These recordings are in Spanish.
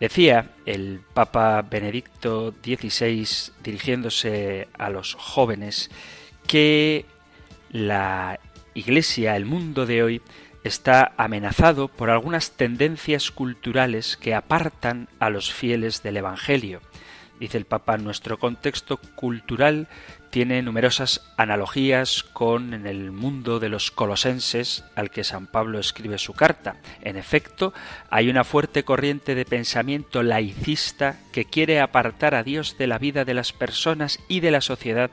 Decía el Papa Benedicto XVI, dirigiéndose a los jóvenes, que la Iglesia, el mundo de hoy, está amenazado por algunas tendencias culturales que apartan a los fieles del Evangelio. Dice el Papa, nuestro contexto cultural tiene numerosas analogías con el mundo de los colosenses al que San Pablo escribe su carta. En efecto, hay una fuerte corriente de pensamiento laicista que quiere apartar a Dios de la vida de las personas y de la sociedad,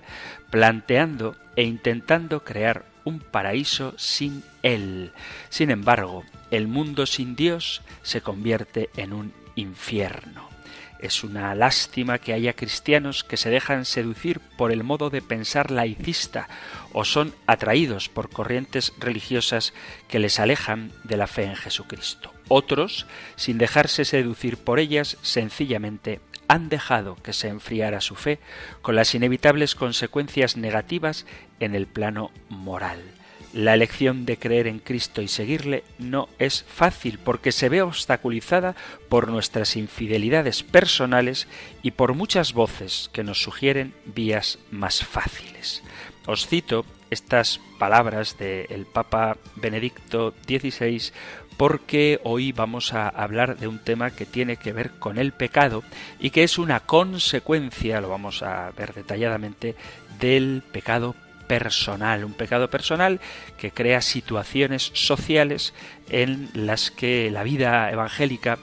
planteando e intentando crear un paraíso sin Él. Sin embargo, el mundo sin Dios se convierte en un infierno. Es una lástima que haya cristianos que se dejan seducir por el modo de pensar laicista o son atraídos por corrientes religiosas que les alejan de la fe en Jesucristo. Otros, sin dejarse seducir por ellas, sencillamente han dejado que se enfriara su fe con las inevitables consecuencias negativas en el plano moral. La elección de creer en Cristo y seguirle no es fácil porque se ve obstaculizada por nuestras infidelidades personales y por muchas voces que nos sugieren vías más fáciles. Os cito estas palabras del Papa Benedicto XVI porque hoy vamos a hablar de un tema que tiene que ver con el pecado y que es una consecuencia, lo vamos a ver detalladamente, del pecado personal, un pecado personal que crea situaciones sociales en las que la vida evangélica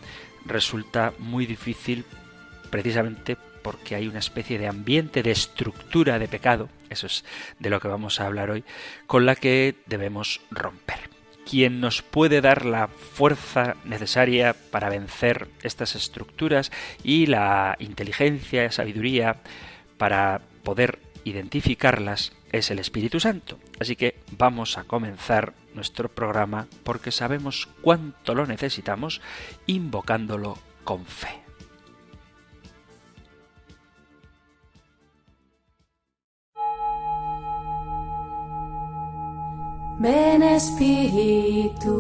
resulta muy difícil precisamente porque hay una especie de ambiente de estructura de pecado, eso es de lo que vamos a hablar hoy, con la que debemos romper. Quien nos puede dar la fuerza necesaria para vencer estas estructuras y la inteligencia, sabiduría para poder identificarlas es el Espíritu Santo. Así que vamos a comenzar nuestro programa porque sabemos cuánto lo necesitamos invocándolo con fe. Ven Espíritu,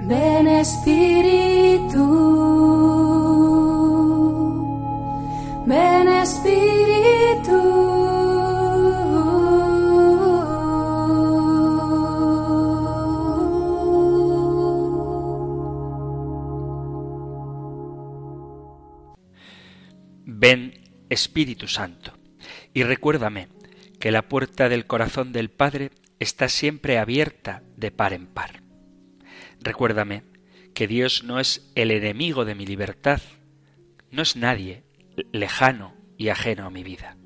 ven Espíritu, ven Espíritu. Santo y recuérdame que la puerta del corazón del Padre está siempre abierta de par en par. Recuérdame que Dios no es el enemigo de mi libertad, no es nadie lejano y ajeno a mi vida.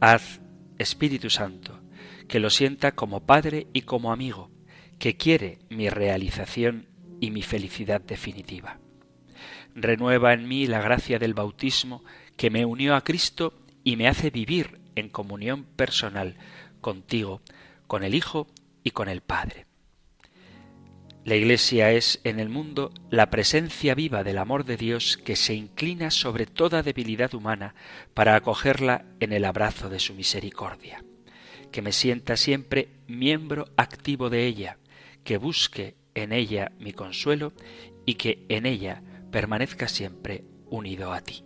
Haz, Espíritu Santo, que lo sienta como Padre y como amigo, que quiere mi realización y mi felicidad definitiva. Renueva en mí la gracia del bautismo que me unió a Cristo y me hace vivir en comunión personal contigo, con el Hijo y con el Padre. La Iglesia es en el mundo la presencia viva del amor de Dios que se inclina sobre toda debilidad humana para acogerla en el abrazo de su misericordia. Que me sienta siempre miembro activo de ella, que busque en ella mi consuelo y que en ella permanezca siempre unido a ti.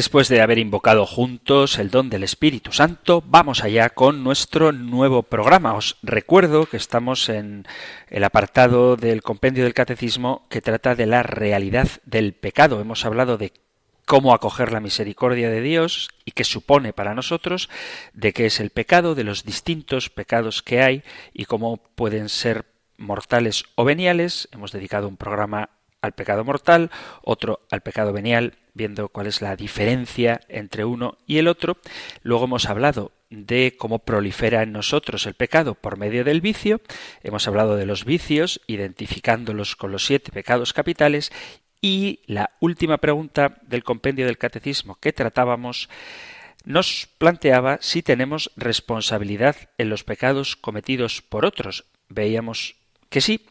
Después de haber invocado juntos el don del Espíritu Santo, vamos allá con nuestro nuevo programa. Os recuerdo que estamos en el apartado del compendio del catecismo que trata de la realidad del pecado. Hemos hablado de cómo acoger la misericordia de Dios y qué supone para nosotros, de qué es el pecado, de los distintos pecados que hay y cómo pueden ser mortales o veniales. Hemos dedicado un programa al pecado mortal, otro al pecado venial, viendo cuál es la diferencia entre uno y el otro. Luego hemos hablado de cómo prolifera en nosotros el pecado por medio del vicio. Hemos hablado de los vicios, identificándolos con los siete pecados capitales. Y la última pregunta del compendio del catecismo que tratábamos nos planteaba si tenemos responsabilidad en los pecados cometidos por otros. Veíamos que sí.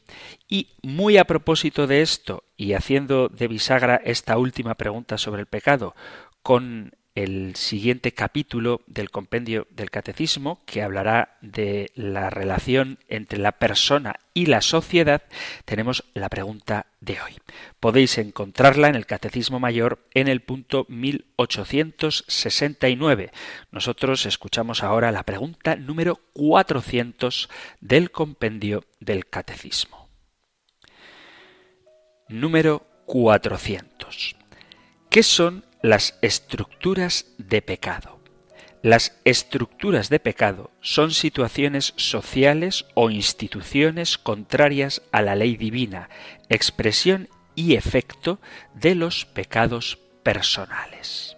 Y muy a propósito de esto, y haciendo de bisagra esta última pregunta sobre el pecado con el siguiente capítulo del compendio del catecismo, que hablará de la relación entre la persona y la sociedad, tenemos la pregunta de hoy. Podéis encontrarla en el Catecismo Mayor en el punto 1869. Nosotros escuchamos ahora la pregunta número 400 del compendio del Catecismo. Número 400. ¿Qué son las estructuras de pecado. Las estructuras de pecado son situaciones sociales o instituciones contrarias a la ley divina, expresión y efecto de los pecados personales.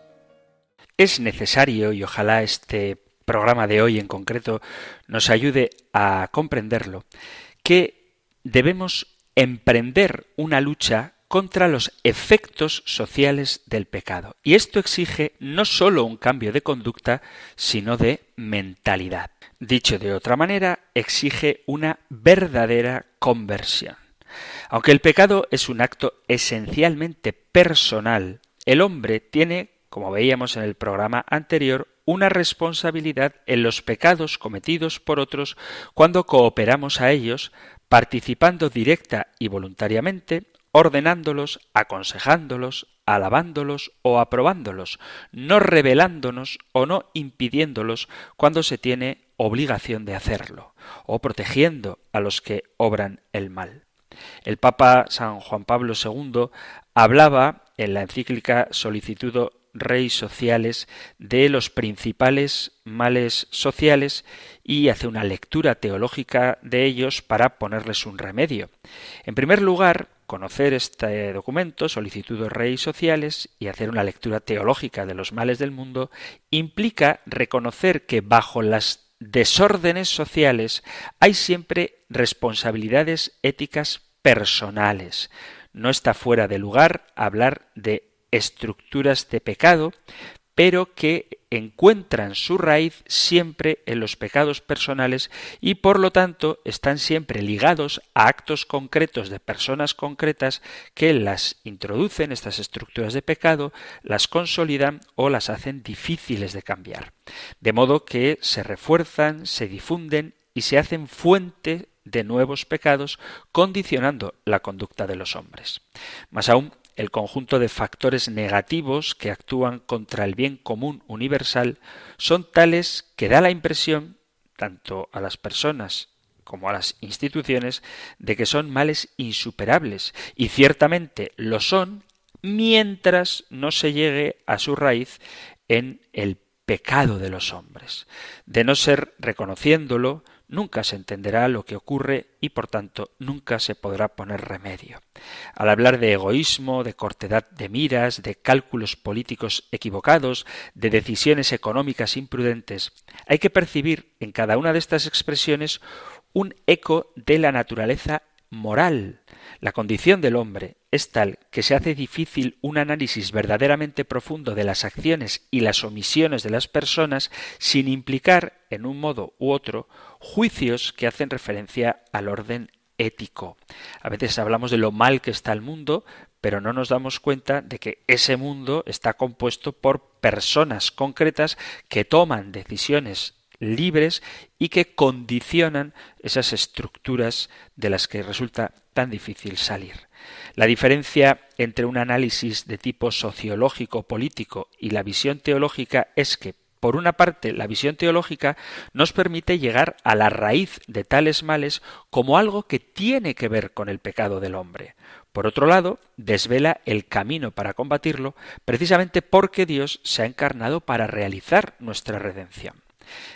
Es necesario, y ojalá este programa de hoy en concreto nos ayude a comprenderlo, que debemos emprender una lucha contra los efectos sociales del pecado. Y esto exige no sólo un cambio de conducta, sino de mentalidad. Dicho de otra manera, exige una verdadera conversión. Aunque el pecado es un acto esencialmente personal, el hombre tiene, como veíamos en el programa anterior, una responsabilidad en los pecados cometidos por otros cuando cooperamos a ellos, participando directa y voluntariamente ordenándolos, aconsejándolos, alabándolos o aprobándolos, no revelándonos o no impidiéndolos cuando se tiene obligación de hacerlo, o protegiendo a los que obran el mal. El Papa San Juan Pablo II hablaba en la encíclica Solicitudo Rey Sociales de los principales males sociales y hace una lectura teológica de ellos para ponerles un remedio. En primer lugar, conocer este documento, Solicitud de Rey Sociales, y hacer una lectura teológica de los males del mundo, implica reconocer que bajo las desórdenes sociales hay siempre responsabilidades éticas personales. No está fuera de lugar hablar de estructuras de pecado, pero que encuentran su raíz siempre en los pecados personales y por lo tanto están siempre ligados a actos concretos de personas concretas que las introducen, estas estructuras de pecado, las consolidan o las hacen difíciles de cambiar. De modo que se refuerzan, se difunden y se hacen fuente de nuevos pecados, condicionando la conducta de los hombres. Más aún, el conjunto de factores negativos que actúan contra el bien común universal son tales que da la impresión, tanto a las personas como a las instituciones, de que son males insuperables, y ciertamente lo son mientras no se llegue a su raíz en el pecado de los hombres. De no ser reconociéndolo, nunca se entenderá lo que ocurre y por tanto nunca se podrá poner remedio. Al hablar de egoísmo, de cortedad de miras, de cálculos políticos equivocados, de decisiones económicas imprudentes, hay que percibir en cada una de estas expresiones un eco de la naturaleza moral. La condición del hombre es tal que se hace difícil un análisis verdaderamente profundo de las acciones y las omisiones de las personas sin implicar, en un modo u otro, juicios que hacen referencia al orden ético. A veces hablamos de lo mal que está el mundo, pero no nos damos cuenta de que ese mundo está compuesto por personas concretas que toman decisiones libres y que condicionan esas estructuras de las que resulta tan difícil salir. La diferencia entre un análisis de tipo sociológico político y la visión teológica es que por una parte, la visión teológica nos permite llegar a la raíz de tales males como algo que tiene que ver con el pecado del hombre. Por otro lado, desvela el camino para combatirlo precisamente porque Dios se ha encarnado para realizar nuestra redención.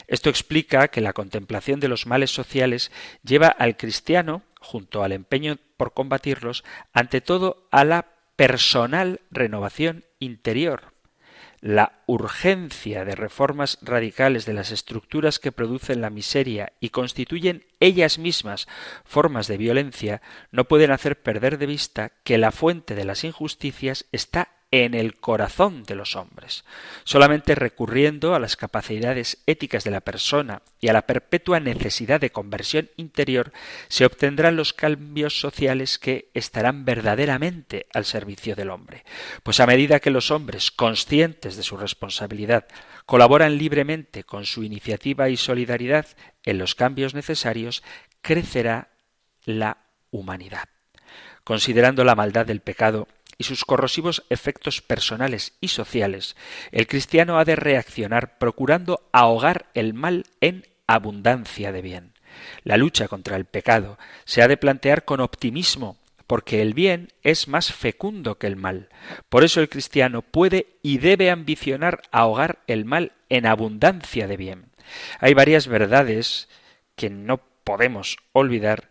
Esto explica que la contemplación de los males sociales lleva al cristiano, junto al empeño por combatirlos, ante todo a la personal renovación interior, la urgencia de reformas radicales de las estructuras que producen la miseria y constituyen ellas mismas formas de violencia no pueden hacer perder de vista que la fuente de las injusticias está en el corazón de los hombres. Solamente recurriendo a las capacidades éticas de la persona y a la perpetua necesidad de conversión interior se obtendrán los cambios sociales que estarán verdaderamente al servicio del hombre. Pues a medida que los hombres, conscientes de su responsabilidad, colaboran libremente con su iniciativa y solidaridad en los cambios necesarios, crecerá la humanidad. Considerando la maldad del pecado y sus corrosivos efectos personales y sociales, el cristiano ha de reaccionar procurando ahogar el mal en abundancia de bien. La lucha contra el pecado se ha de plantear con optimismo, porque el bien es más fecundo que el mal. Por eso el cristiano puede y debe ambicionar ahogar el mal en abundancia de bien. Hay varias verdades que no podemos olvidar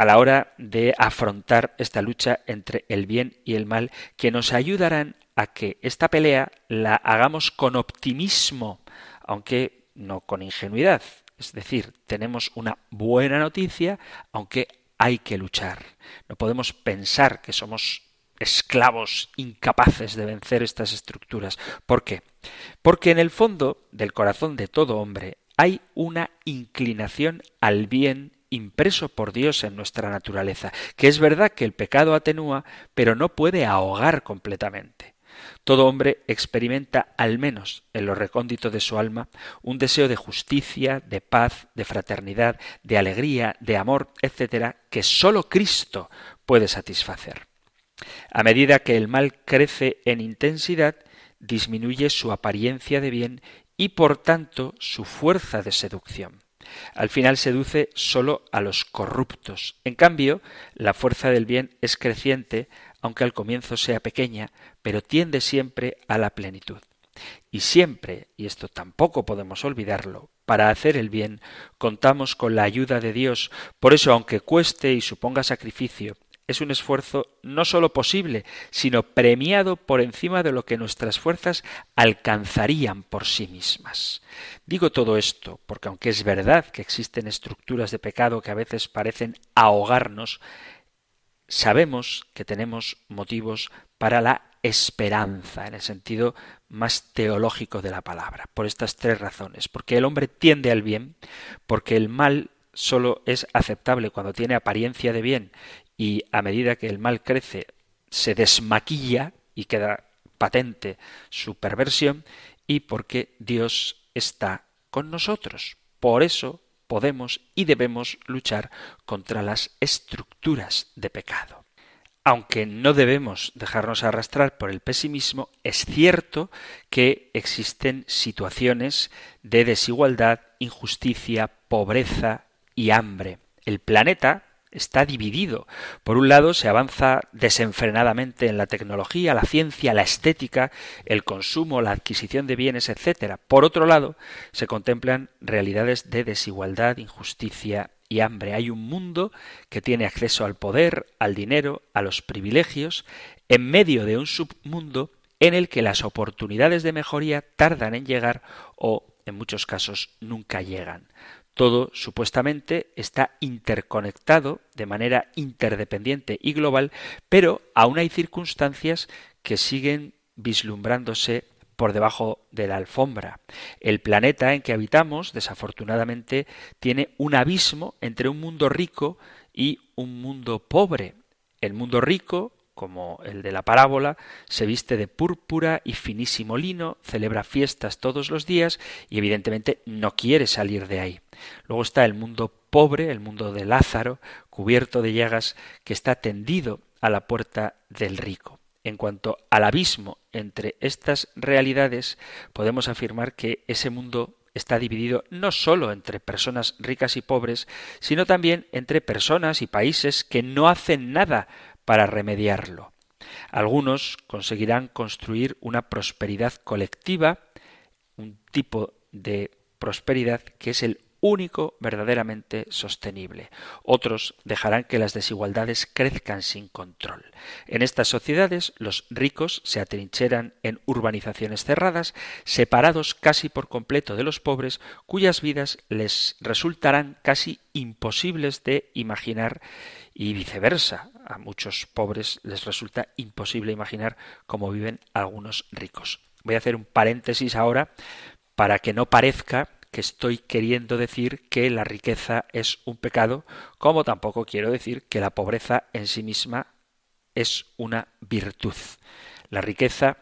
a la hora de afrontar esta lucha entre el bien y el mal que nos ayudarán a que esta pelea la hagamos con optimismo, aunque no con ingenuidad. Es decir, tenemos una buena noticia, aunque hay que luchar. No podemos pensar que somos esclavos incapaces de vencer estas estructuras. ¿Por qué? Porque en el fondo del corazón de todo hombre hay una inclinación al bien impreso por Dios en nuestra naturaleza, que es verdad que el pecado atenúa, pero no puede ahogar completamente. Todo hombre experimenta, al menos en lo recóndito de su alma, un deseo de justicia, de paz, de fraternidad, de alegría, de amor, etcétera, que sólo Cristo puede satisfacer. A medida que el mal crece en intensidad, disminuye su apariencia de bien y por tanto su fuerza de seducción. Al final seduce sólo a los corruptos. En cambio, la fuerza del bien es creciente, aunque al comienzo sea pequeña, pero tiende siempre a la plenitud. Y siempre, y esto tampoco podemos olvidarlo, para hacer el bien contamos con la ayuda de Dios. Por eso, aunque cueste y suponga sacrificio, es un esfuerzo no sólo posible, sino premiado por encima de lo que nuestras fuerzas alcanzarían por sí mismas. Digo todo esto porque aunque es verdad que existen estructuras de pecado que a veces parecen ahogarnos, sabemos que tenemos motivos para la esperanza en el sentido más teológico de la palabra, por estas tres razones, porque el hombre tiende al bien, porque el mal solo es aceptable cuando tiene apariencia de bien y a medida que el mal crece se desmaquilla y queda patente su perversión y porque Dios está con nosotros. Por eso podemos y debemos luchar contra las estructuras de pecado. Aunque no debemos dejarnos arrastrar por el pesimismo, es cierto que existen situaciones de desigualdad, injusticia, pobreza y hambre. El planeta está dividido. Por un lado, se avanza desenfrenadamente en la tecnología, la ciencia, la estética, el consumo, la adquisición de bienes, etc. Por otro lado, se contemplan realidades de desigualdad, injusticia y hambre. Hay un mundo que tiene acceso al poder, al dinero, a los privilegios, en medio de un submundo en el que las oportunidades de mejoría tardan en llegar o, en muchos casos, nunca llegan. Todo supuestamente está interconectado de manera interdependiente y global, pero aún hay circunstancias que siguen vislumbrándose por debajo de la alfombra. El planeta en que habitamos, desafortunadamente, tiene un abismo entre un mundo rico y un mundo pobre. El mundo rico, como el de la parábola, se viste de púrpura y finísimo lino, celebra fiestas todos los días y evidentemente no quiere salir de ahí. Luego está el mundo pobre, el mundo de Lázaro, cubierto de llagas, que está tendido a la puerta del rico. En cuanto al abismo entre estas realidades, podemos afirmar que ese mundo está dividido no sólo entre personas ricas y pobres, sino también entre personas y países que no hacen nada para remediarlo. Algunos conseguirán construir una prosperidad colectiva, un tipo de prosperidad que es el único verdaderamente sostenible. Otros dejarán que las desigualdades crezcan sin control. En estas sociedades los ricos se atrincheran en urbanizaciones cerradas, separados casi por completo de los pobres, cuyas vidas les resultarán casi imposibles de imaginar y viceversa. A muchos pobres les resulta imposible imaginar cómo viven algunos ricos. Voy a hacer un paréntesis ahora para que no parezca que estoy queriendo decir que la riqueza es un pecado, como tampoco quiero decir que la pobreza en sí misma es una virtud. La riqueza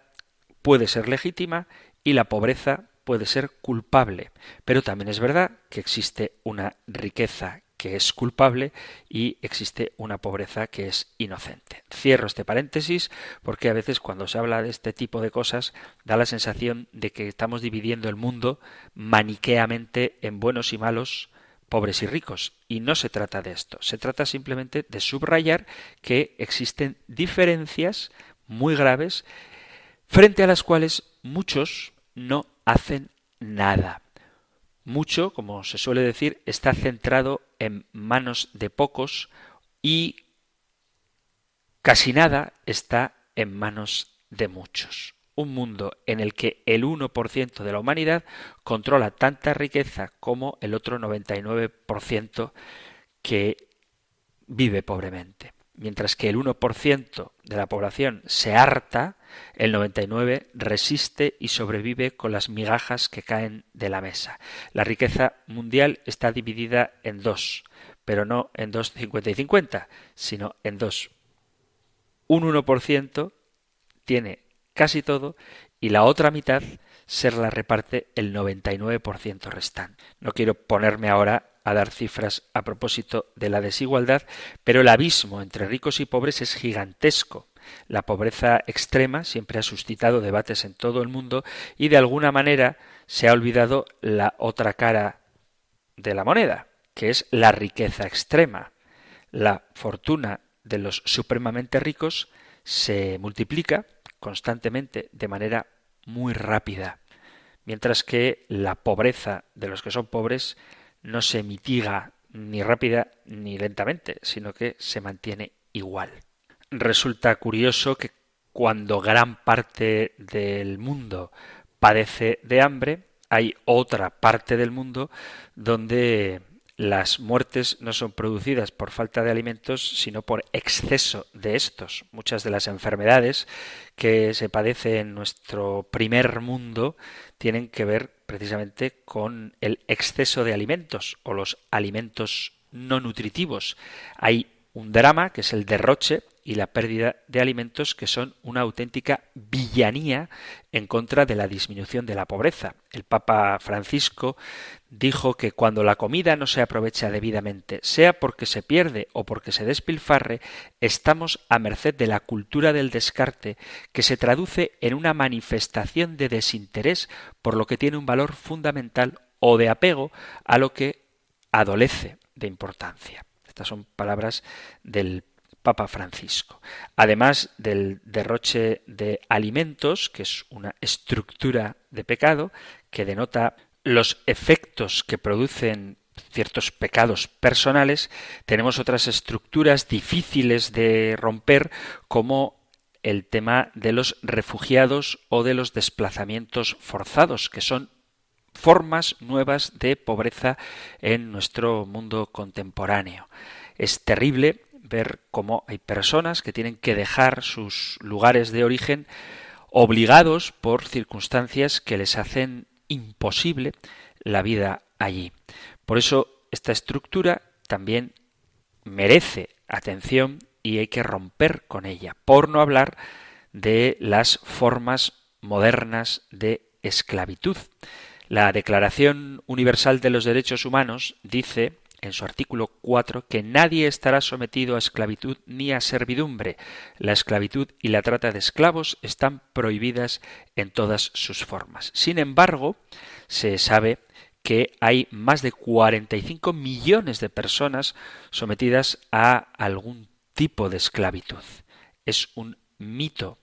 puede ser legítima y la pobreza puede ser culpable, pero también es verdad que existe una riqueza que es culpable y existe una pobreza que es inocente. Cierro este paréntesis porque a veces cuando se habla de este tipo de cosas da la sensación de que estamos dividiendo el mundo maniqueamente en buenos y malos, pobres y ricos. Y no se trata de esto. Se trata simplemente de subrayar que existen diferencias muy graves frente a las cuales muchos no hacen nada. Mucho, como se suele decir, está centrado en manos de pocos y casi nada está en manos de muchos. Un mundo en el que el 1% de la humanidad controla tanta riqueza como el otro 99% que vive pobremente mientras que el 1% de la población se harta, el 99% resiste y sobrevive con las migajas que caen de la mesa. La riqueza mundial está dividida en dos, pero no en dos 50 y 50, sino en dos. Un 1% tiene casi todo y la otra mitad se la reparte el 99% restante. No quiero ponerme ahora a dar cifras a propósito de la desigualdad, pero el abismo entre ricos y pobres es gigantesco. La pobreza extrema siempre ha suscitado debates en todo el mundo y de alguna manera se ha olvidado la otra cara de la moneda, que es la riqueza extrema. La fortuna de los supremamente ricos se multiplica constantemente de manera muy rápida, mientras que la pobreza de los que son pobres no se mitiga ni rápida ni lentamente, sino que se mantiene igual. Resulta curioso que cuando gran parte del mundo padece de hambre, hay otra parte del mundo donde las muertes no son producidas por falta de alimentos, sino por exceso de estos. Muchas de las enfermedades que se padecen en nuestro primer mundo tienen que ver precisamente con el exceso de alimentos o los alimentos no nutritivos. Hay un drama que es el derroche y la pérdida de alimentos que son una auténtica villanía en contra de la disminución de la pobreza. El Papa Francisco dijo que cuando la comida no se aprovecha debidamente, sea porque se pierde o porque se despilfarre, estamos a merced de la cultura del descarte que se traduce en una manifestación de desinterés por lo que tiene un valor fundamental o de apego a lo que adolece de importancia. Estas son palabras del Papa Francisco. Además del derroche de alimentos, que es una estructura de pecado que denota los efectos que producen ciertos pecados personales, tenemos otras estructuras difíciles de romper como el tema de los refugiados o de los desplazamientos forzados, que son formas nuevas de pobreza en nuestro mundo contemporáneo. Es terrible ver cómo hay personas que tienen que dejar sus lugares de origen obligados por circunstancias que les hacen imposible la vida allí. Por eso esta estructura también merece atención y hay que romper con ella, por no hablar de las formas modernas de esclavitud. La Declaración Universal de los Derechos Humanos dice en su artículo 4 que nadie estará sometido a esclavitud ni a servidumbre. La esclavitud y la trata de esclavos están prohibidas en todas sus formas. Sin embargo, se sabe que hay más de 45 millones de personas sometidas a algún tipo de esclavitud. Es un mito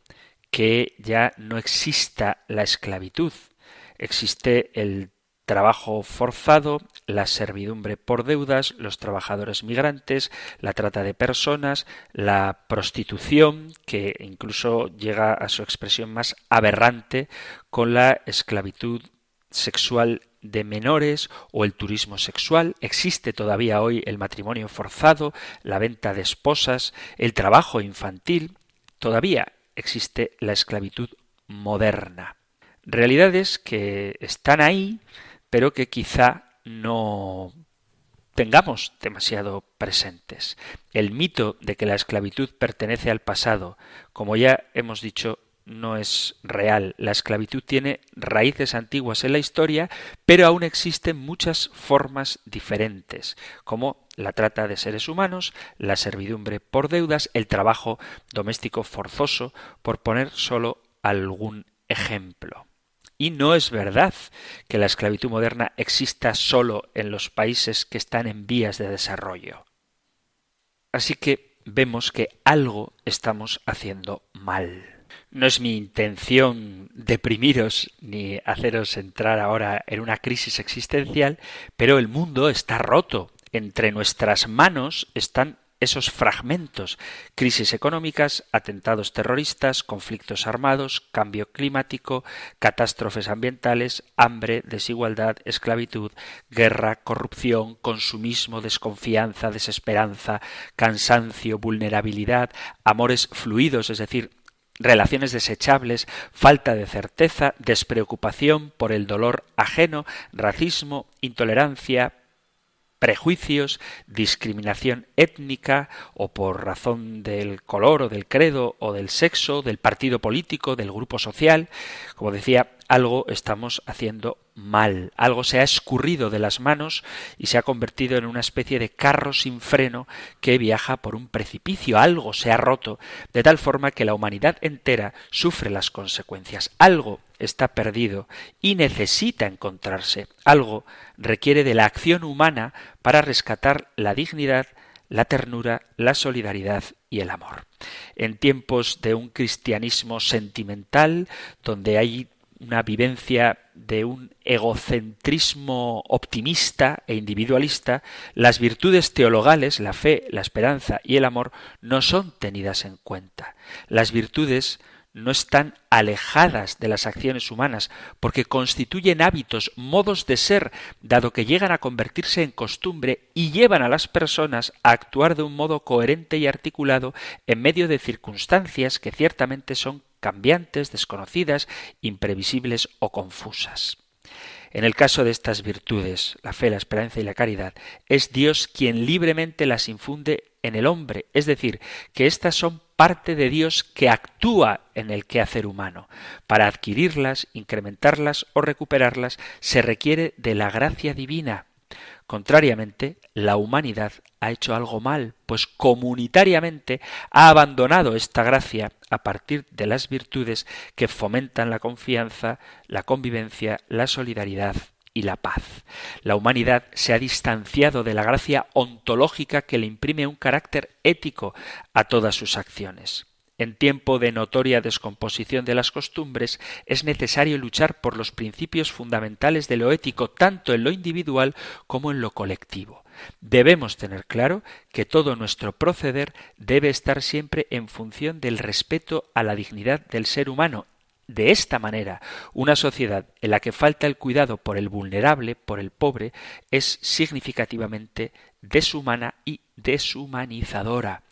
que ya no exista la esclavitud. Existe el trabajo forzado, la servidumbre por deudas, los trabajadores migrantes, la trata de personas, la prostitución, que incluso llega a su expresión más aberrante con la esclavitud sexual de menores o el turismo sexual. Existe todavía hoy el matrimonio forzado, la venta de esposas, el trabajo infantil. Todavía existe la esclavitud moderna. Realidades que están ahí, pero que quizá no tengamos demasiado presentes. El mito de que la esclavitud pertenece al pasado, como ya hemos dicho, no es real. La esclavitud tiene raíces antiguas en la historia, pero aún existen muchas formas diferentes, como la trata de seres humanos, la servidumbre por deudas, el trabajo doméstico forzoso, por poner solo algún ejemplo. Y no es verdad que la esclavitud moderna exista solo en los países que están en vías de desarrollo. Así que vemos que algo estamos haciendo mal. No es mi intención deprimiros ni haceros entrar ahora en una crisis existencial, pero el mundo está roto. Entre nuestras manos están esos fragmentos, crisis económicas, atentados terroristas, conflictos armados, cambio climático, catástrofes ambientales, hambre, desigualdad, esclavitud, guerra, corrupción, consumismo, desconfianza, desesperanza, cansancio, vulnerabilidad, amores fluidos, es decir, relaciones desechables, falta de certeza, despreocupación por el dolor ajeno, racismo, intolerancia, prejuicios, discriminación étnica o por razón del color o del credo o del sexo, del partido político, del grupo social. Como decía, algo estamos haciendo mal, algo se ha escurrido de las manos y se ha convertido en una especie de carro sin freno que viaja por un precipicio, algo se ha roto, de tal forma que la humanidad entera sufre las consecuencias, algo está perdido y necesita encontrarse, algo requiere de la acción humana para rescatar la dignidad, la ternura, la solidaridad y el amor. En tiempos de un cristianismo sentimental, donde hay una vivencia de un egocentrismo optimista e individualista, las virtudes teologales, la fe, la esperanza y el amor, no son tenidas en cuenta. Las virtudes no están alejadas de las acciones humanas, porque constituyen hábitos, modos de ser, dado que llegan a convertirse en costumbre y llevan a las personas a actuar de un modo coherente y articulado en medio de circunstancias que ciertamente son cambiantes, desconocidas, imprevisibles o confusas. En el caso de estas virtudes, la fe, la esperanza y la caridad, es Dios quien libremente las infunde en el hombre, es decir, que éstas son parte de Dios que actúa en el quehacer humano. Para adquirirlas, incrementarlas o recuperarlas se requiere de la gracia divina. Contrariamente, la humanidad ha hecho algo mal, pues comunitariamente ha abandonado esta gracia a partir de las virtudes que fomentan la confianza, la convivencia, la solidaridad y la paz. La humanidad se ha distanciado de la gracia ontológica que le imprime un carácter ético a todas sus acciones. En tiempo de notoria descomposición de las costumbres, es necesario luchar por los principios fundamentales de lo ético, tanto en lo individual como en lo colectivo. Debemos tener claro que todo nuestro proceder debe estar siempre en función del respeto a la dignidad del ser humano. De esta manera, una sociedad en la que falta el cuidado por el vulnerable, por el pobre, es significativamente deshumana y deshumanizadora.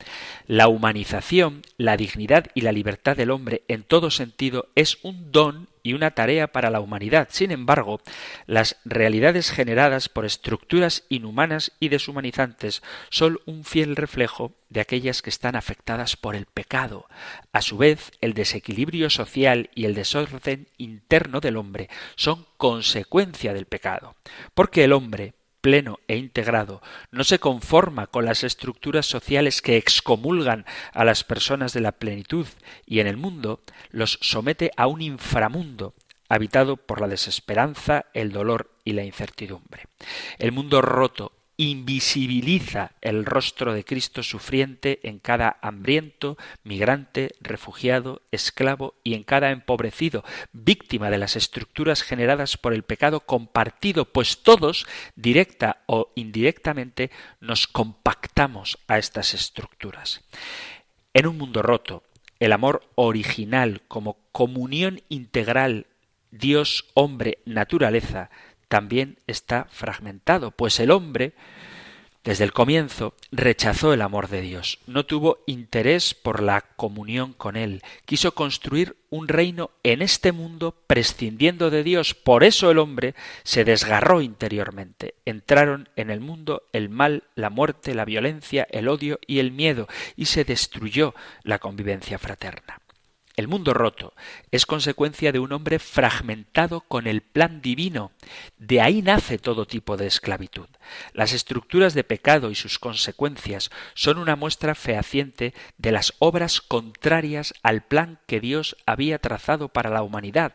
La humanización, la dignidad y la libertad del hombre en todo sentido es un don y una tarea para la humanidad. Sin embargo, las realidades generadas por estructuras inhumanas y deshumanizantes son un fiel reflejo de aquellas que están afectadas por el pecado. A su vez, el desequilibrio social y el desorden interno del hombre son consecuencia del pecado, porque el hombre, pleno e integrado, no se conforma con las estructuras sociales que excomulgan a las personas de la plenitud y en el mundo los somete a un inframundo habitado por la desesperanza, el dolor y la incertidumbre. El mundo roto invisibiliza el rostro de Cristo sufriente en cada hambriento, migrante, refugiado, esclavo y en cada empobrecido, víctima de las estructuras generadas por el pecado compartido, pues todos, directa o indirectamente, nos compactamos a estas estructuras. En un mundo roto, el amor original como comunión integral Dios, hombre, naturaleza, también está fragmentado, pues el hombre, desde el comienzo, rechazó el amor de Dios, no tuvo interés por la comunión con Él, quiso construir un reino en este mundo prescindiendo de Dios, por eso el hombre se desgarró interiormente. Entraron en el mundo el mal, la muerte, la violencia, el odio y el miedo, y se destruyó la convivencia fraterna. El mundo roto es consecuencia de un hombre fragmentado con el plan divino. De ahí nace todo tipo de esclavitud. Las estructuras de pecado y sus consecuencias son una muestra fehaciente de las obras contrarias al plan que Dios había trazado para la humanidad.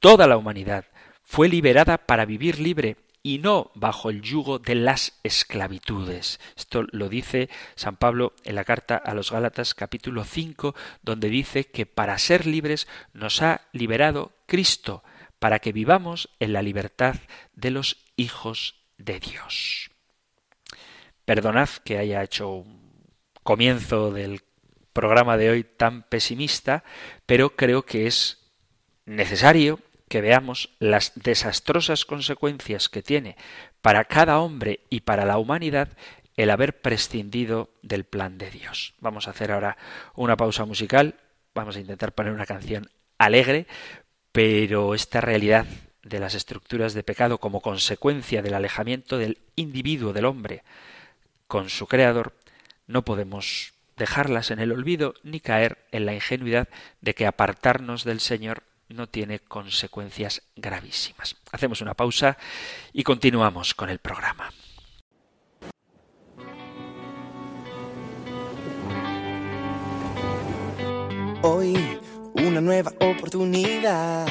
Toda la humanidad fue liberada para vivir libre y no bajo el yugo de las esclavitudes. Esto lo dice San Pablo en la carta a los Gálatas capítulo 5, donde dice que para ser libres nos ha liberado Cristo, para que vivamos en la libertad de los hijos de Dios. Perdonad que haya hecho un comienzo del programa de hoy tan pesimista, pero creo que es necesario que veamos las desastrosas consecuencias que tiene para cada hombre y para la humanidad el haber prescindido del plan de Dios. Vamos a hacer ahora una pausa musical, vamos a intentar poner una canción alegre, pero esta realidad de las estructuras de pecado como consecuencia del alejamiento del individuo, del hombre, con su creador, no podemos dejarlas en el olvido ni caer en la ingenuidad de que apartarnos del Señor no tiene consecuencias gravísimas. Hacemos una pausa y continuamos con el programa. Hoy una nueva oportunidad.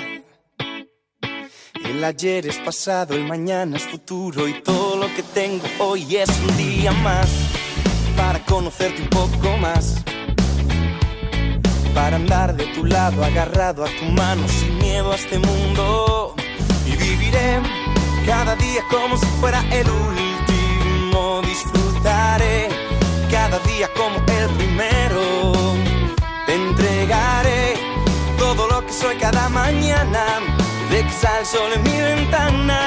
El ayer es pasado, el mañana es futuro y todo lo que tengo hoy es un día más para conocerte un poco más para andar de tu lado, agarrado a tu mano, sin miedo a este mundo. Y viviré cada día como si fuera el último. Disfrutaré cada día como el primero. Te entregaré todo lo que soy cada mañana. De que sale el sol en mi ventana.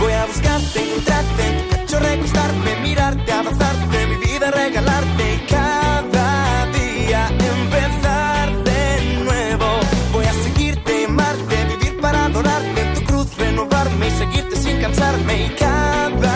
Voy a buscarte, encontrarte recostarme, mirarte, abrazarte, mi vida regalarte cada día empezar de nuevo. Voy a seguirte, amarte, vivir para adorarte en tu cruz, renovarme y seguirte sin cansarme y cada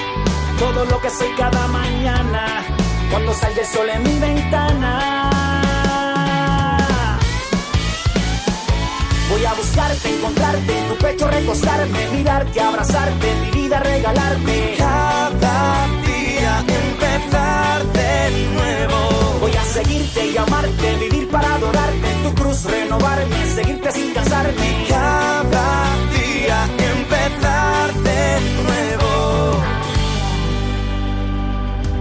todo lo que soy cada mañana cuando salga el sol en mi ventana. Voy a buscarte, encontrarte, en tu pecho recostarme, mirarte, abrazarte, mi vida regalarte. Cada día empezar de nuevo. Voy a seguirte y amarte, vivir para adorarte, tu cruz renovarme, seguirte sin cansarme. Cada día empezar de nuevo.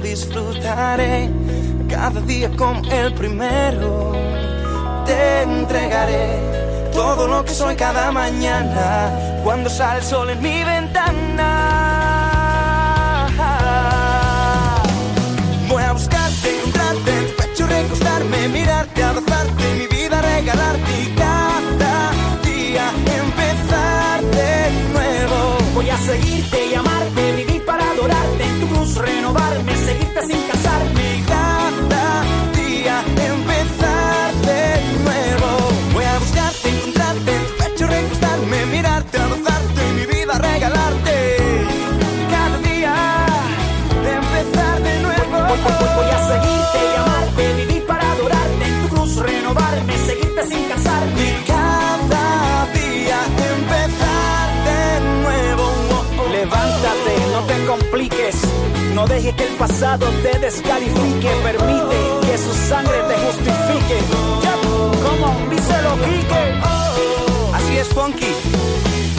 disfrutaré cada día como el primero. Te entregaré todo lo que soy cada mañana cuando sale el sol en mi ventana. Voy a buscarte, encontrarte en tu pecho, recostarme, mirarte, abrazarte, no dejes que el pasado te descalifique, permite que su sangre te justifique. Ya, como díselo Quique. Así es, Funky.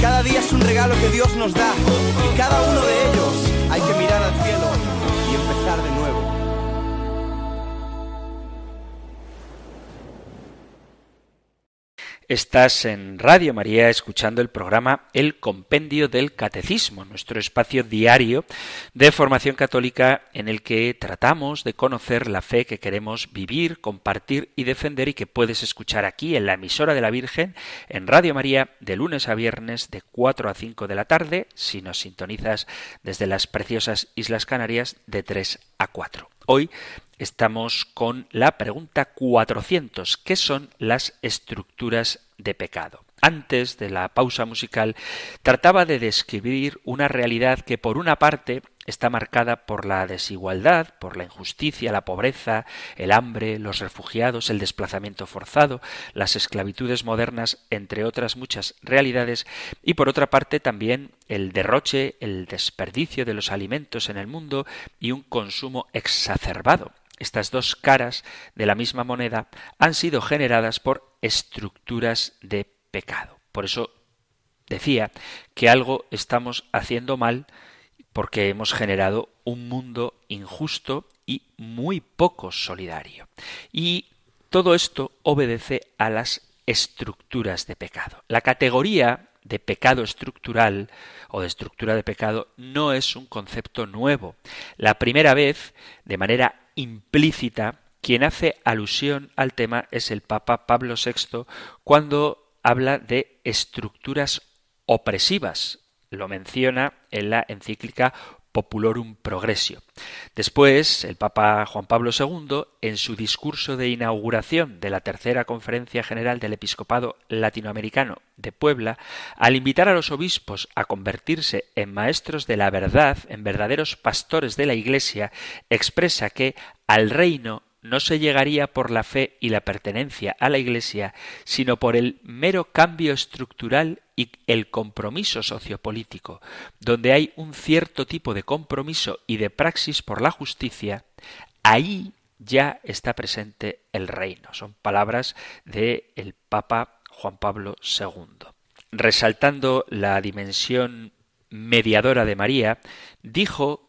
Cada día es un regalo que Dios nos da. Y cada uno de ellos hay que mirar al cielo y empezar de nuevo. Estás en Radio María escuchando el programa El Compendio del Catecismo, nuestro espacio diario de formación católica en el que tratamos de conocer la fe que queremos vivir, compartir y defender y que puedes escuchar aquí en la emisora de la Virgen en Radio María de lunes a viernes de 4 a 5 de la tarde, si nos sintonizas desde las preciosas Islas Canarias de 3 a 4. Hoy estamos con la pregunta 400. ¿Qué son las estructuras de pecado? Antes de la pausa musical trataba de describir una realidad que por una parte está marcada por la desigualdad, por la injusticia, la pobreza, el hambre, los refugiados, el desplazamiento forzado, las esclavitudes modernas, entre otras muchas realidades, y por otra parte también el derroche, el desperdicio de los alimentos en el mundo y un consumo exacerbado. Estas dos caras de la misma moneda han sido generadas por estructuras de pecado. Por eso decía que algo estamos haciendo mal porque hemos generado un mundo injusto y muy poco solidario. Y todo esto obedece a las estructuras de pecado. La categoría de pecado estructural o de estructura de pecado no es un concepto nuevo. La primera vez, de manera implícita, quien hace alusión al tema es el Papa Pablo VI cuando habla de estructuras opresivas, lo menciona en la encíclica Populorum Progressio. Después, el Papa Juan Pablo II, en su discurso de inauguración de la Tercera Conferencia General del Episcopado Latinoamericano de Puebla, al invitar a los obispos a convertirse en maestros de la verdad, en verdaderos pastores de la Iglesia, expresa que al reino no se llegaría por la fe y la pertenencia a la Iglesia, sino por el mero cambio estructural y el compromiso sociopolítico, donde hay un cierto tipo de compromiso y de praxis por la justicia, ahí ya está presente el reino. Son palabras del el Papa Juan Pablo II. Resaltando la dimensión mediadora de María, dijo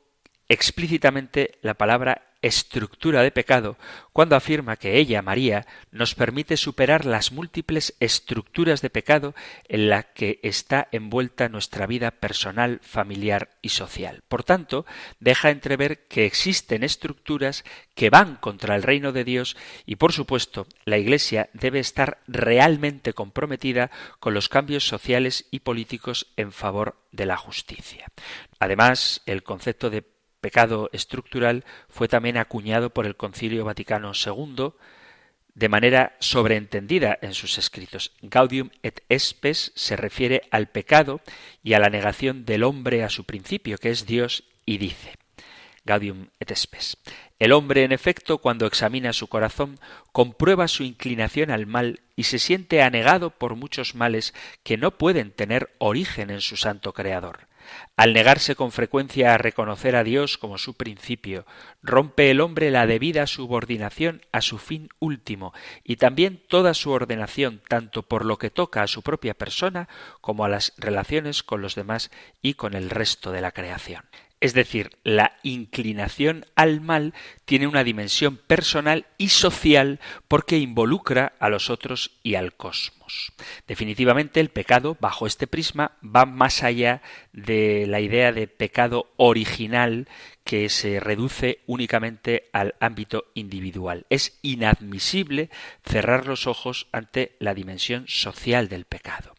explícitamente la palabra estructura de pecado cuando afirma que ella, María, nos permite superar las múltiples estructuras de pecado en la que está envuelta nuestra vida personal, familiar y social. Por tanto, deja entrever que existen estructuras que van contra el reino de Dios y, por supuesto, la Iglesia debe estar realmente comprometida con los cambios sociales y políticos en favor de la justicia. Además, el concepto de pecado estructural fue también acuñado por el Concilio Vaticano II de manera sobreentendida en sus escritos. Gaudium et Spes se refiere al pecado y a la negación del hombre a su principio, que es Dios, y dice Gaudium et Spes. El hombre, en efecto, cuando examina su corazón, comprueba su inclinación al mal y se siente anegado por muchos males que no pueden tener origen en su santo Creador. Al negarse con frecuencia a reconocer a Dios como su principio, rompe el hombre la debida subordinación a su fin último y también toda su ordenación, tanto por lo que toca a su propia persona como a las relaciones con los demás y con el resto de la creación. Es decir, la inclinación al mal tiene una dimensión personal y social porque involucra a los otros y al cosmos. Definitivamente el pecado, bajo este prisma, va más allá de la idea de pecado original que se reduce únicamente al ámbito individual. Es inadmisible cerrar los ojos ante la dimensión social del pecado.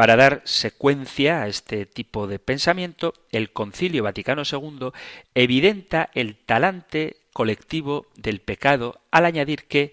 Para dar secuencia a este tipo de pensamiento, el Concilio Vaticano II evidenta el talante colectivo del pecado al añadir que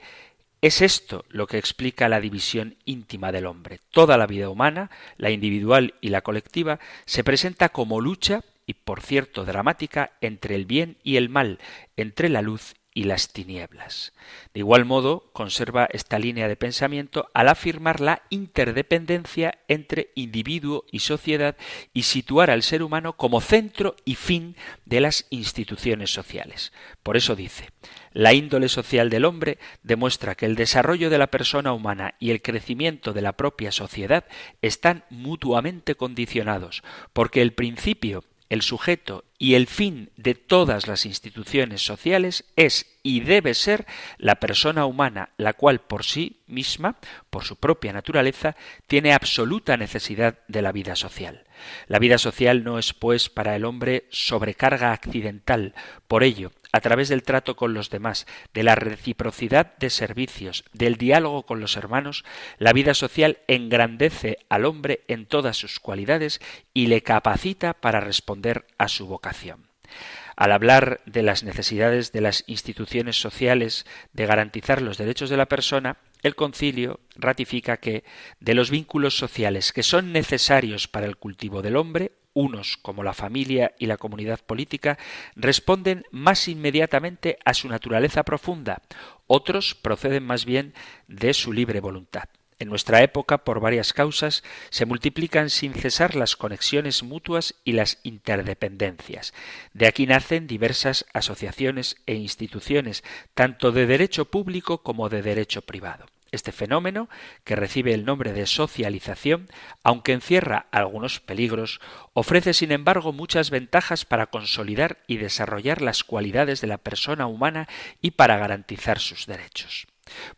es esto lo que explica la división íntima del hombre. Toda la vida humana, la individual y la colectiva, se presenta como lucha y por cierto dramática entre el bien y el mal, entre la luz y las tinieblas. De igual modo, conserva esta línea de pensamiento al afirmar la interdependencia entre individuo y sociedad y situar al ser humano como centro y fin de las instituciones sociales. Por eso dice, la índole social del hombre demuestra que el desarrollo de la persona humana y el crecimiento de la propia sociedad están mutuamente condicionados, porque el principio el sujeto y el fin de todas las instituciones sociales es y debe ser la persona humana, la cual por sí misma, por su propia naturaleza, tiene absoluta necesidad de la vida social. La vida social no es, pues, para el hombre sobrecarga accidental. Por ello, a través del trato con los demás, de la reciprocidad de servicios, del diálogo con los hermanos, la vida social engrandece al hombre en todas sus cualidades y le capacita para responder a su vocación. Al hablar de las necesidades de las instituciones sociales de garantizar los derechos de la persona, el concilio ratifica que de los vínculos sociales que son necesarios para el cultivo del hombre, unos, como la familia y la comunidad política, responden más inmediatamente a su naturaleza profunda, otros proceden más bien de su libre voluntad. En nuestra época, por varias causas, se multiplican sin cesar las conexiones mutuas y las interdependencias. De aquí nacen diversas asociaciones e instituciones, tanto de derecho público como de derecho privado. Este fenómeno, que recibe el nombre de socialización, aunque encierra algunos peligros, ofrece sin embargo muchas ventajas para consolidar y desarrollar las cualidades de la persona humana y para garantizar sus derechos.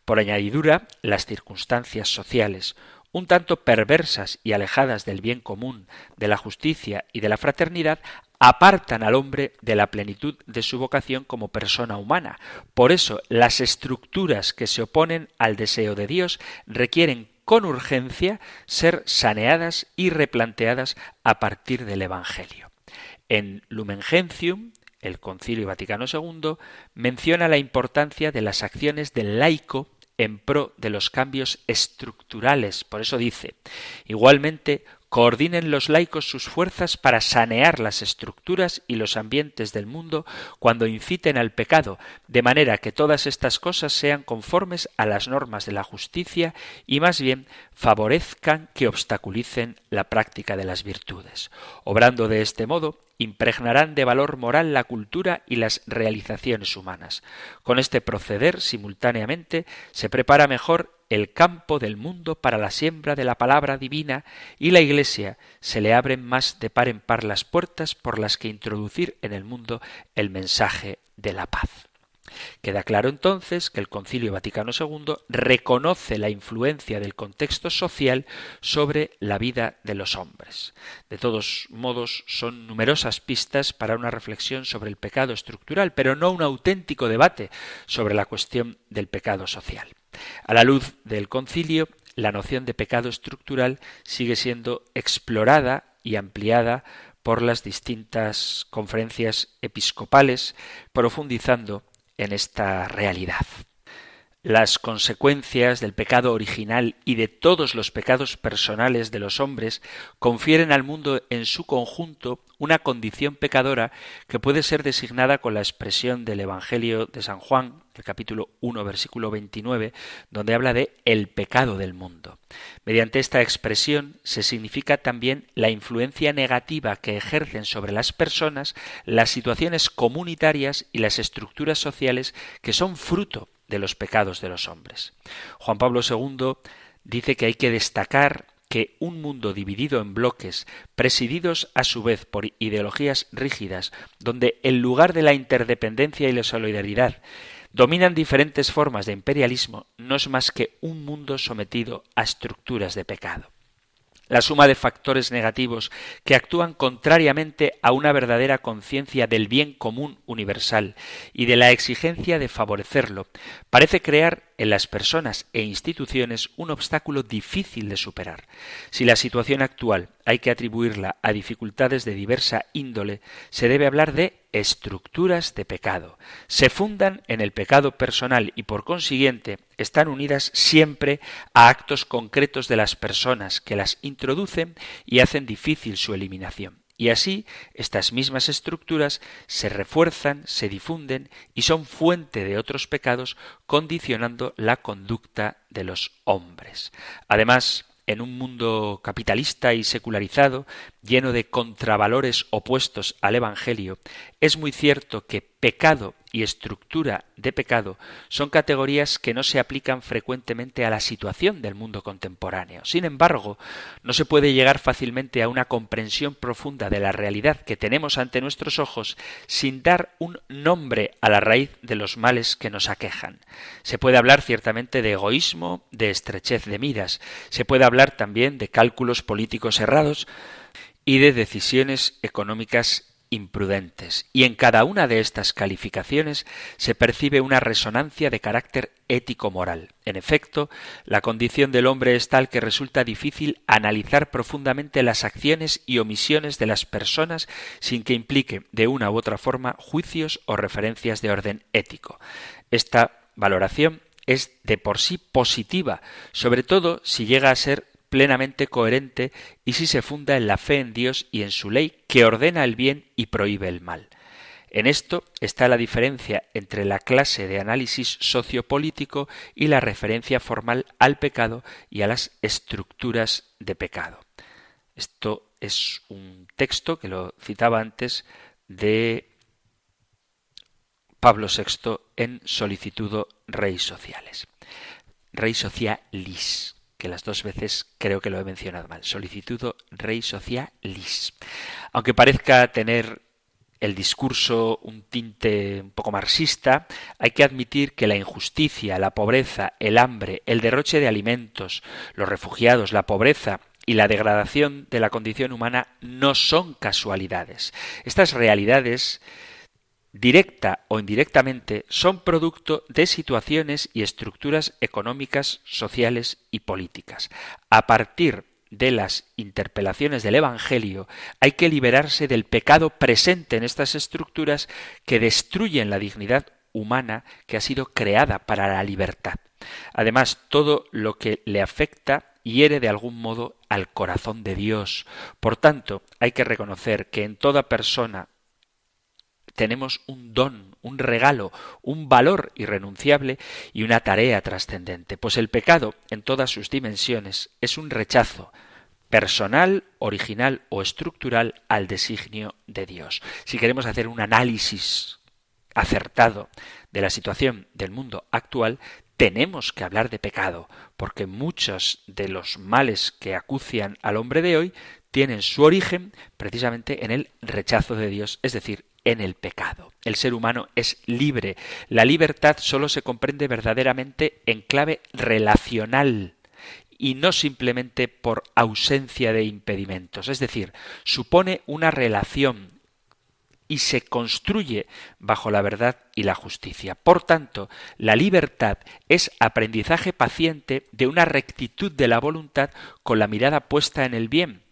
Por añadidura, las circunstancias sociales, un tanto perversas y alejadas del bien común, de la justicia y de la fraternidad, apartan al hombre de la plenitud de su vocación como persona humana. Por eso las estructuras que se oponen al deseo de Dios requieren con urgencia ser saneadas y replanteadas a partir del Evangelio. En Lumen Gentium, el Concilio Vaticano II menciona la importancia de las acciones del laico en pro de los cambios estructurales. Por eso dice, igualmente, coordinen los laicos sus fuerzas para sanear las estructuras y los ambientes del mundo cuando inciten al pecado, de manera que todas estas cosas sean conformes a las normas de la justicia y más bien favorezcan que obstaculicen la práctica de las virtudes. Obrando de este modo, impregnarán de valor moral la cultura y las realizaciones humanas. Con este proceder, simultáneamente, se prepara mejor el campo del mundo para la siembra de la palabra divina y la Iglesia se le abren más de par en par las puertas por las que introducir en el mundo el mensaje de la paz. Queda claro entonces que el Concilio Vaticano II reconoce la influencia del contexto social sobre la vida de los hombres. De todos modos, son numerosas pistas para una reflexión sobre el pecado estructural, pero no un auténtico debate sobre la cuestión del pecado social. A la luz del concilio, la noción de pecado estructural sigue siendo explorada y ampliada por las distintas conferencias episcopales, profundizando en esta realidad. Las consecuencias del pecado original y de todos los pecados personales de los hombres confieren al mundo en su conjunto una condición pecadora que puede ser designada con la expresión del Evangelio de San Juan, el capítulo 1, versículo 29, donde habla de el pecado del mundo. Mediante esta expresión se significa también la influencia negativa que ejercen sobre las personas las situaciones comunitarias y las estructuras sociales que son fruto de los pecados de los hombres. Juan Pablo II dice que hay que destacar que un mundo dividido en bloques, presididos a su vez por ideologías rígidas, donde en lugar de la interdependencia y la solidaridad dominan diferentes formas de imperialismo, no es más que un mundo sometido a estructuras de pecado la suma de factores negativos que actúan contrariamente a una verdadera conciencia del bien común universal y de la exigencia de favorecerlo, parece crear en las personas e instituciones un obstáculo difícil de superar. Si la situación actual hay que atribuirla a dificultades de diversa índole, se debe hablar de estructuras de pecado. Se fundan en el pecado personal y por consiguiente están unidas siempre a actos concretos de las personas que las introducen y hacen difícil su eliminación. Y así estas mismas estructuras se refuerzan, se difunden y son fuente de otros pecados, condicionando la conducta de los hombres. Además, en un mundo capitalista y secularizado, lleno de contravalores opuestos al Evangelio, es muy cierto que pecado y estructura de pecado son categorías que no se aplican frecuentemente a la situación del mundo contemporáneo. Sin embargo, no se puede llegar fácilmente a una comprensión profunda de la realidad que tenemos ante nuestros ojos sin dar un nombre a la raíz de los males que nos aquejan. Se puede hablar ciertamente de egoísmo, de estrechez de miras, se puede hablar también de cálculos políticos errados y de decisiones económicas imprudentes, y en cada una de estas calificaciones se percibe una resonancia de carácter ético-moral. En efecto, la condición del hombre es tal que resulta difícil analizar profundamente las acciones y omisiones de las personas sin que implique de una u otra forma juicios o referencias de orden ético. Esta valoración es de por sí positiva, sobre todo si llega a ser plenamente coherente y si se funda en la fe en Dios y en su ley que ordena el bien y prohíbe el mal. En esto está la diferencia entre la clase de análisis sociopolítico y la referencia formal al pecado y a las estructuras de pecado. Esto es un texto que lo citaba antes de Pablo VI en Solicitudo Rey Sociales. Rey Socialis que las dos veces creo que lo he mencionado mal. Solicitudo rei socialis. Aunque parezca tener el discurso un tinte un poco marxista, hay que admitir que la injusticia, la pobreza, el hambre, el derroche de alimentos, los refugiados, la pobreza y la degradación de la condición humana no son casualidades. Estas realidades directa o indirectamente, son producto de situaciones y estructuras económicas, sociales y políticas. A partir de las interpelaciones del Evangelio, hay que liberarse del pecado presente en estas estructuras que destruyen la dignidad humana que ha sido creada para la libertad. Además, todo lo que le afecta hiere de algún modo al corazón de Dios. Por tanto, hay que reconocer que en toda persona tenemos un don, un regalo, un valor irrenunciable y una tarea trascendente, pues el pecado, en todas sus dimensiones, es un rechazo personal, original o estructural al designio de Dios. Si queremos hacer un análisis acertado de la situación del mundo actual, tenemos que hablar de pecado, porque muchos de los males que acucian al hombre de hoy tienen su origen precisamente en el rechazo de Dios, es decir, en el pecado. El ser humano es libre. La libertad solo se comprende verdaderamente en clave relacional y no simplemente por ausencia de impedimentos. Es decir, supone una relación y se construye bajo la verdad y la justicia. Por tanto, la libertad es aprendizaje paciente de una rectitud de la voluntad con la mirada puesta en el bien,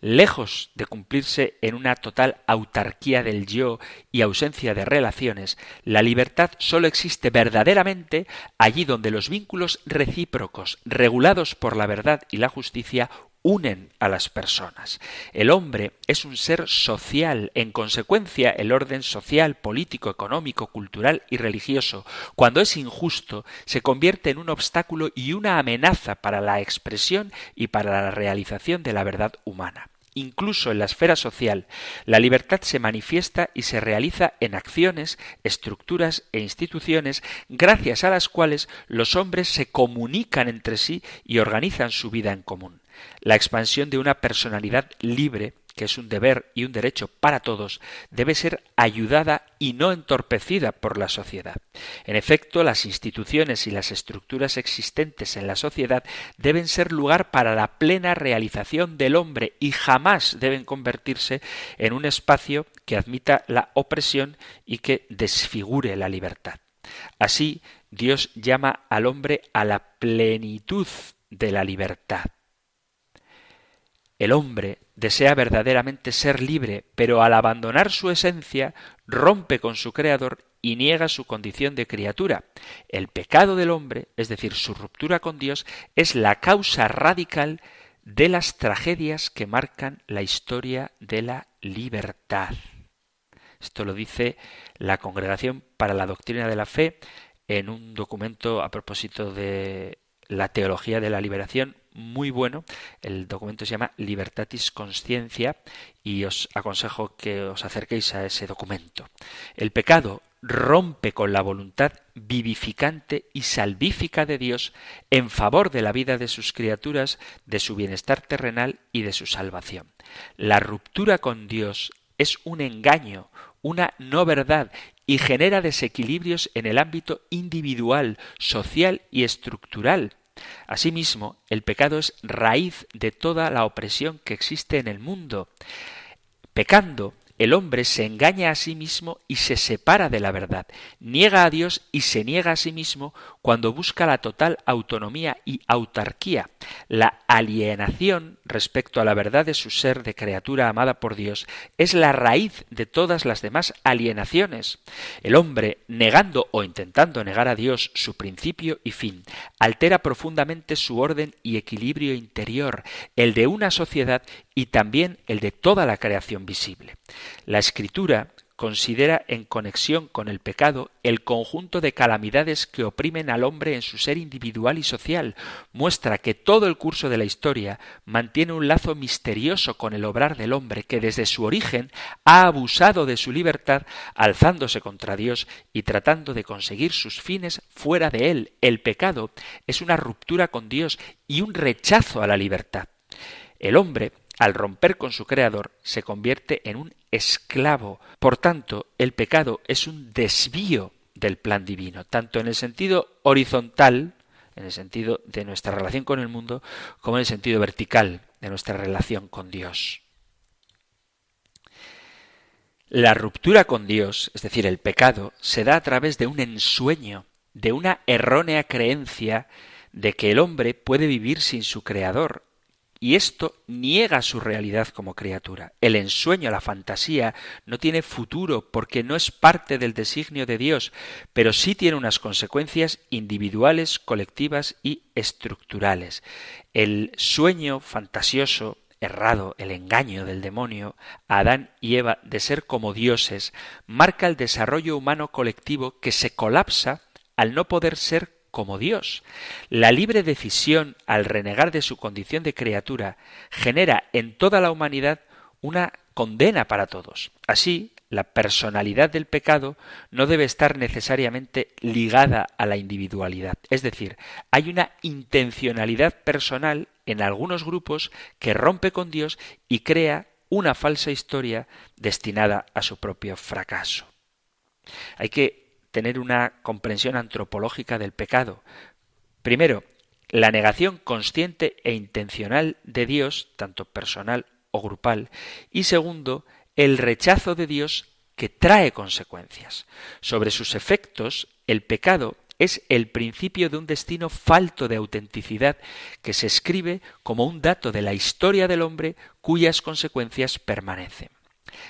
lejos de cumplirse en una total autarquía del yo y ausencia de relaciones, la libertad sólo existe verdaderamente allí donde los vínculos recíprocos, regulados por la verdad y la justicia, unen a las personas. El hombre es un ser social, en consecuencia el orden social, político, económico, cultural y religioso, cuando es injusto, se convierte en un obstáculo y una amenaza para la expresión y para la realización de la verdad humana. Incluso en la esfera social, la libertad se manifiesta y se realiza en acciones, estructuras e instituciones gracias a las cuales los hombres se comunican entre sí y organizan su vida en común. La expansión de una personalidad libre, que es un deber y un derecho para todos, debe ser ayudada y no entorpecida por la sociedad. En efecto, las instituciones y las estructuras existentes en la sociedad deben ser lugar para la plena realización del hombre y jamás deben convertirse en un espacio que admita la opresión y que desfigure la libertad. Así, Dios llama al hombre a la plenitud de la libertad. El hombre desea verdaderamente ser libre, pero al abandonar su esencia, rompe con su Creador y niega su condición de criatura. El pecado del hombre, es decir, su ruptura con Dios, es la causa radical de las tragedias que marcan la historia de la libertad. Esto lo dice la Congregación para la Doctrina de la Fe en un documento a propósito de la teología de la liberación muy bueno. El documento se llama Libertatis Consciencia y os aconsejo que os acerquéis a ese documento. El pecado rompe con la voluntad vivificante y salvífica de Dios en favor de la vida de sus criaturas, de su bienestar terrenal y de su salvación. La ruptura con Dios es un engaño, una no verdad y genera desequilibrios en el ámbito individual, social y estructural, Asimismo, el pecado es raíz de toda la opresión que existe en el mundo. Pecando, el hombre se engaña a sí mismo y se separa de la verdad, niega a Dios y se niega a sí mismo cuando busca la total autonomía y autarquía. La alienación respecto a la verdad de su ser de criatura amada por Dios es la raíz de todas las demás alienaciones. El hombre, negando o intentando negar a Dios su principio y fin, altera profundamente su orden y equilibrio interior, el de una sociedad y también el de toda la creación visible. La escritura considera en conexión con el pecado el conjunto de calamidades que oprimen al hombre en su ser individual y social, muestra que todo el curso de la historia mantiene un lazo misterioso con el obrar del hombre que desde su origen ha abusado de su libertad, alzándose contra Dios y tratando de conseguir sus fines fuera de él. El pecado es una ruptura con Dios y un rechazo a la libertad. El hombre al romper con su Creador, se convierte en un esclavo. Por tanto, el pecado es un desvío del plan divino, tanto en el sentido horizontal, en el sentido de nuestra relación con el mundo, como en el sentido vertical de nuestra relación con Dios. La ruptura con Dios, es decir, el pecado, se da a través de un ensueño, de una errónea creencia de que el hombre puede vivir sin su Creador y esto niega su realidad como criatura. El ensueño, la fantasía, no tiene futuro porque no es parte del designio de Dios, pero sí tiene unas consecuencias individuales, colectivas y estructurales. El sueño fantasioso, errado, el engaño del demonio, Adán y Eva de ser como dioses, marca el desarrollo humano colectivo que se colapsa al no poder ser como Dios. La libre decisión al renegar de su condición de criatura genera en toda la humanidad una condena para todos. Así, la personalidad del pecado no debe estar necesariamente ligada a la individualidad. Es decir, hay una intencionalidad personal en algunos grupos que rompe con Dios y crea una falsa historia destinada a su propio fracaso. Hay que tener una comprensión antropológica del pecado. Primero, la negación consciente e intencional de Dios, tanto personal o grupal, y segundo, el rechazo de Dios que trae consecuencias. Sobre sus efectos, el pecado es el principio de un destino falto de autenticidad que se escribe como un dato de la historia del hombre cuyas consecuencias permanecen.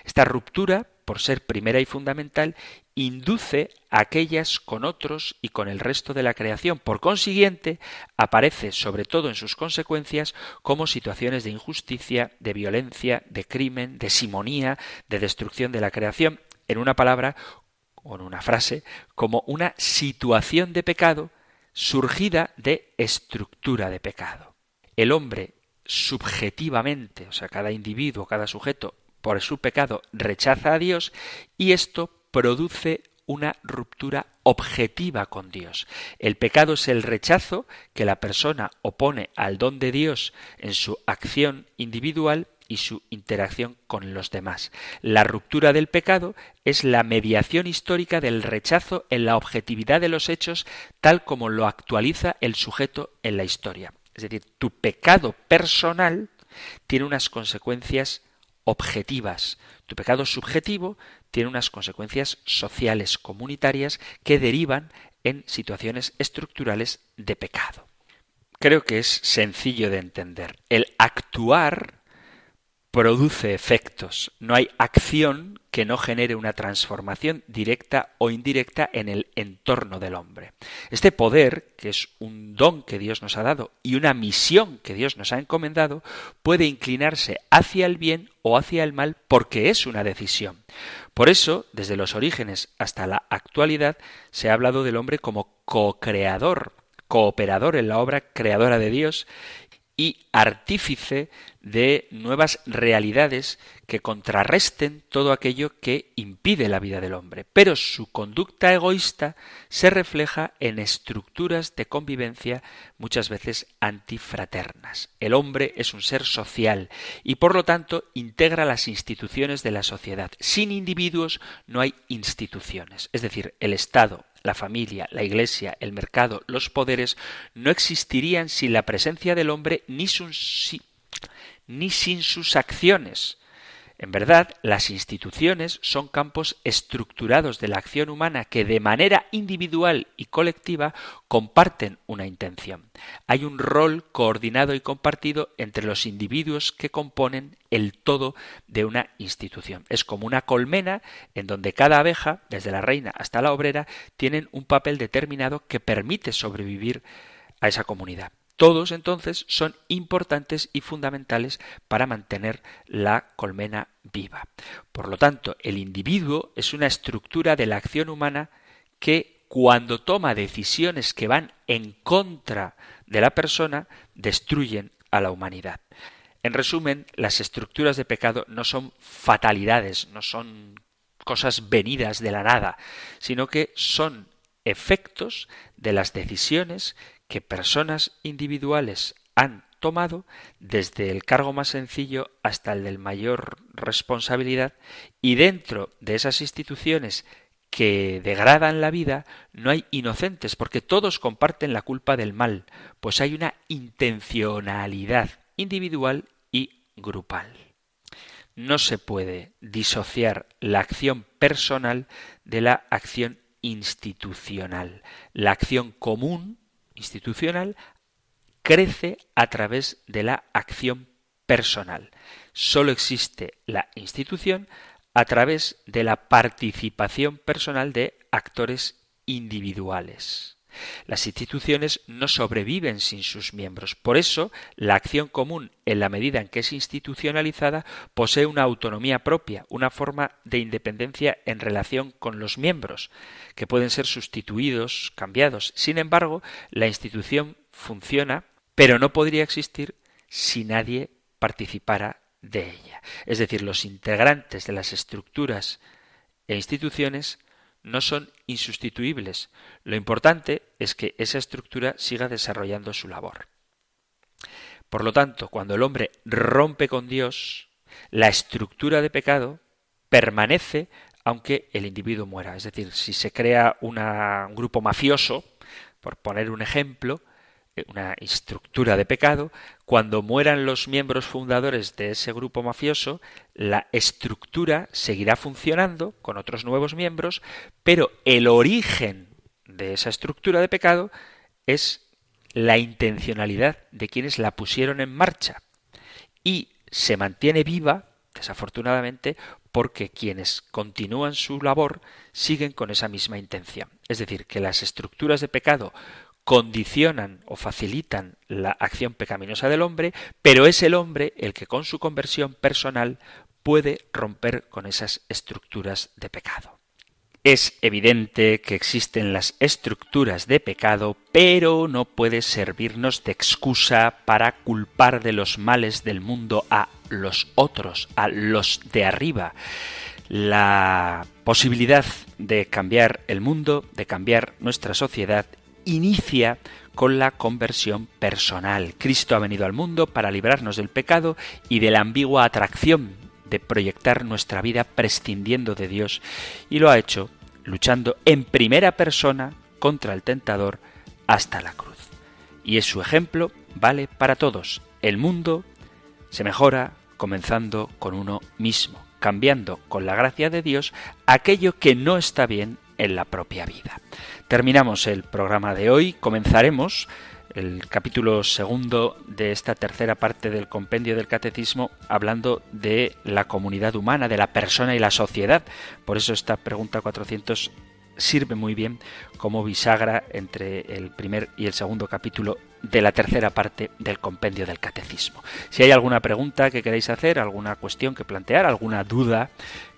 Esta ruptura, por ser primera y fundamental, induce aquellas con otros y con el resto de la creación. Por consiguiente, aparece, sobre todo en sus consecuencias, como situaciones de injusticia, de violencia, de crimen, de simonía, de destrucción de la creación. En una palabra, o en una frase, como una situación de pecado surgida de estructura de pecado. El hombre subjetivamente, o sea, cada individuo, cada sujeto, por su pecado rechaza a Dios y esto produce una ruptura objetiva con Dios. El pecado es el rechazo que la persona opone al don de Dios en su acción individual y su interacción con los demás. La ruptura del pecado es la mediación histórica del rechazo en la objetividad de los hechos tal como lo actualiza el sujeto en la historia. Es decir, tu pecado personal tiene unas consecuencias objetivas. Tu pecado subjetivo tiene unas consecuencias sociales comunitarias que derivan en situaciones estructurales de pecado. Creo que es sencillo de entender. El actuar produce efectos. No hay acción que no genere una transformación directa o indirecta en el entorno del hombre. Este poder, que es un don que Dios nos ha dado y una misión que Dios nos ha encomendado, puede inclinarse hacia el bien o hacia el mal porque es una decisión. Por eso, desde los orígenes hasta la actualidad, se ha hablado del hombre como co-creador, cooperador en la obra creadora de Dios y artífice de nuevas realidades que contrarresten todo aquello que impide la vida del hombre. Pero su conducta egoísta se refleja en estructuras de convivencia muchas veces antifraternas. El hombre es un ser social y por lo tanto integra las instituciones de la sociedad. Sin individuos no hay instituciones. Es decir, el Estado, la familia, la iglesia, el mercado, los poderes no existirían sin la presencia del hombre ni, ni sin sus acciones. En verdad, las instituciones son campos estructurados de la acción humana que de manera individual y colectiva comparten una intención. Hay un rol coordinado y compartido entre los individuos que componen el todo de una institución. Es como una colmena en donde cada abeja, desde la reina hasta la obrera, tienen un papel determinado que permite sobrevivir a esa comunidad. Todos entonces son importantes y fundamentales para mantener la colmena viva. Por lo tanto, el individuo es una estructura de la acción humana que cuando toma decisiones que van en contra de la persona, destruyen a la humanidad. En resumen, las estructuras de pecado no son fatalidades, no son cosas venidas de la nada, sino que son efectos de las decisiones que personas individuales han tomado desde el cargo más sencillo hasta el del mayor responsabilidad y dentro de esas instituciones que degradan la vida no hay inocentes porque todos comparten la culpa del mal, pues hay una intencionalidad individual y grupal. No se puede disociar la acción personal de la acción institucional. La acción común institucional crece a través de la acción personal. Solo existe la institución a través de la participación personal de actores individuales. Las instituciones no sobreviven sin sus miembros. Por eso, la acción común, en la medida en que es institucionalizada, posee una autonomía propia, una forma de independencia en relación con los miembros, que pueden ser sustituidos, cambiados. Sin embargo, la institución funciona, pero no podría existir si nadie participara de ella. Es decir, los integrantes de las estructuras e instituciones no son insustituibles. Lo importante es que esa estructura siga desarrollando su labor. Por lo tanto, cuando el hombre rompe con Dios, la estructura de pecado permanece aunque el individuo muera. Es decir, si se crea un grupo mafioso, por poner un ejemplo, una estructura de pecado, cuando mueran los miembros fundadores de ese grupo mafioso, la estructura seguirá funcionando con otros nuevos miembros, pero el origen de esa estructura de pecado es la intencionalidad de quienes la pusieron en marcha y se mantiene viva, desafortunadamente, porque quienes continúan su labor siguen con esa misma intención. Es decir, que las estructuras de pecado condicionan o facilitan la acción pecaminosa del hombre, pero es el hombre el que con su conversión personal puede romper con esas estructuras de pecado. Es evidente que existen las estructuras de pecado, pero no puede servirnos de excusa para culpar de los males del mundo a los otros, a los de arriba. La posibilidad de cambiar el mundo, de cambiar nuestra sociedad, inicia con la conversión personal. Cristo ha venido al mundo para librarnos del pecado y de la ambigua atracción de proyectar nuestra vida prescindiendo de Dios y lo ha hecho luchando en primera persona contra el tentador hasta la cruz. Y es su ejemplo vale para todos. El mundo se mejora comenzando con uno mismo, cambiando con la gracia de Dios aquello que no está bien en la propia vida. Terminamos el programa de hoy, comenzaremos el capítulo segundo de esta tercera parte del compendio del catecismo hablando de la comunidad humana, de la persona y la sociedad. Por eso esta pregunta 400 sirve muy bien como bisagra entre el primer y el segundo capítulo de la tercera parte del compendio del catecismo. Si hay alguna pregunta que queráis hacer, alguna cuestión que plantear, alguna duda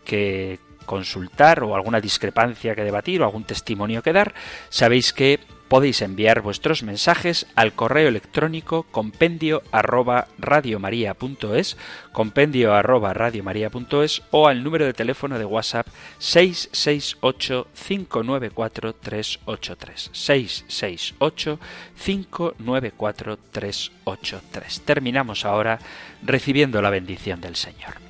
que consultar o alguna discrepancia que debatir o algún testimonio que dar, sabéis que podéis enviar vuestros mensajes al correo electrónico compendio arroba radiomaria.es, compendio arroba radiomaria.es o al número de teléfono de WhatsApp 668 594 383 668 594 383. Terminamos ahora recibiendo la bendición del Señor.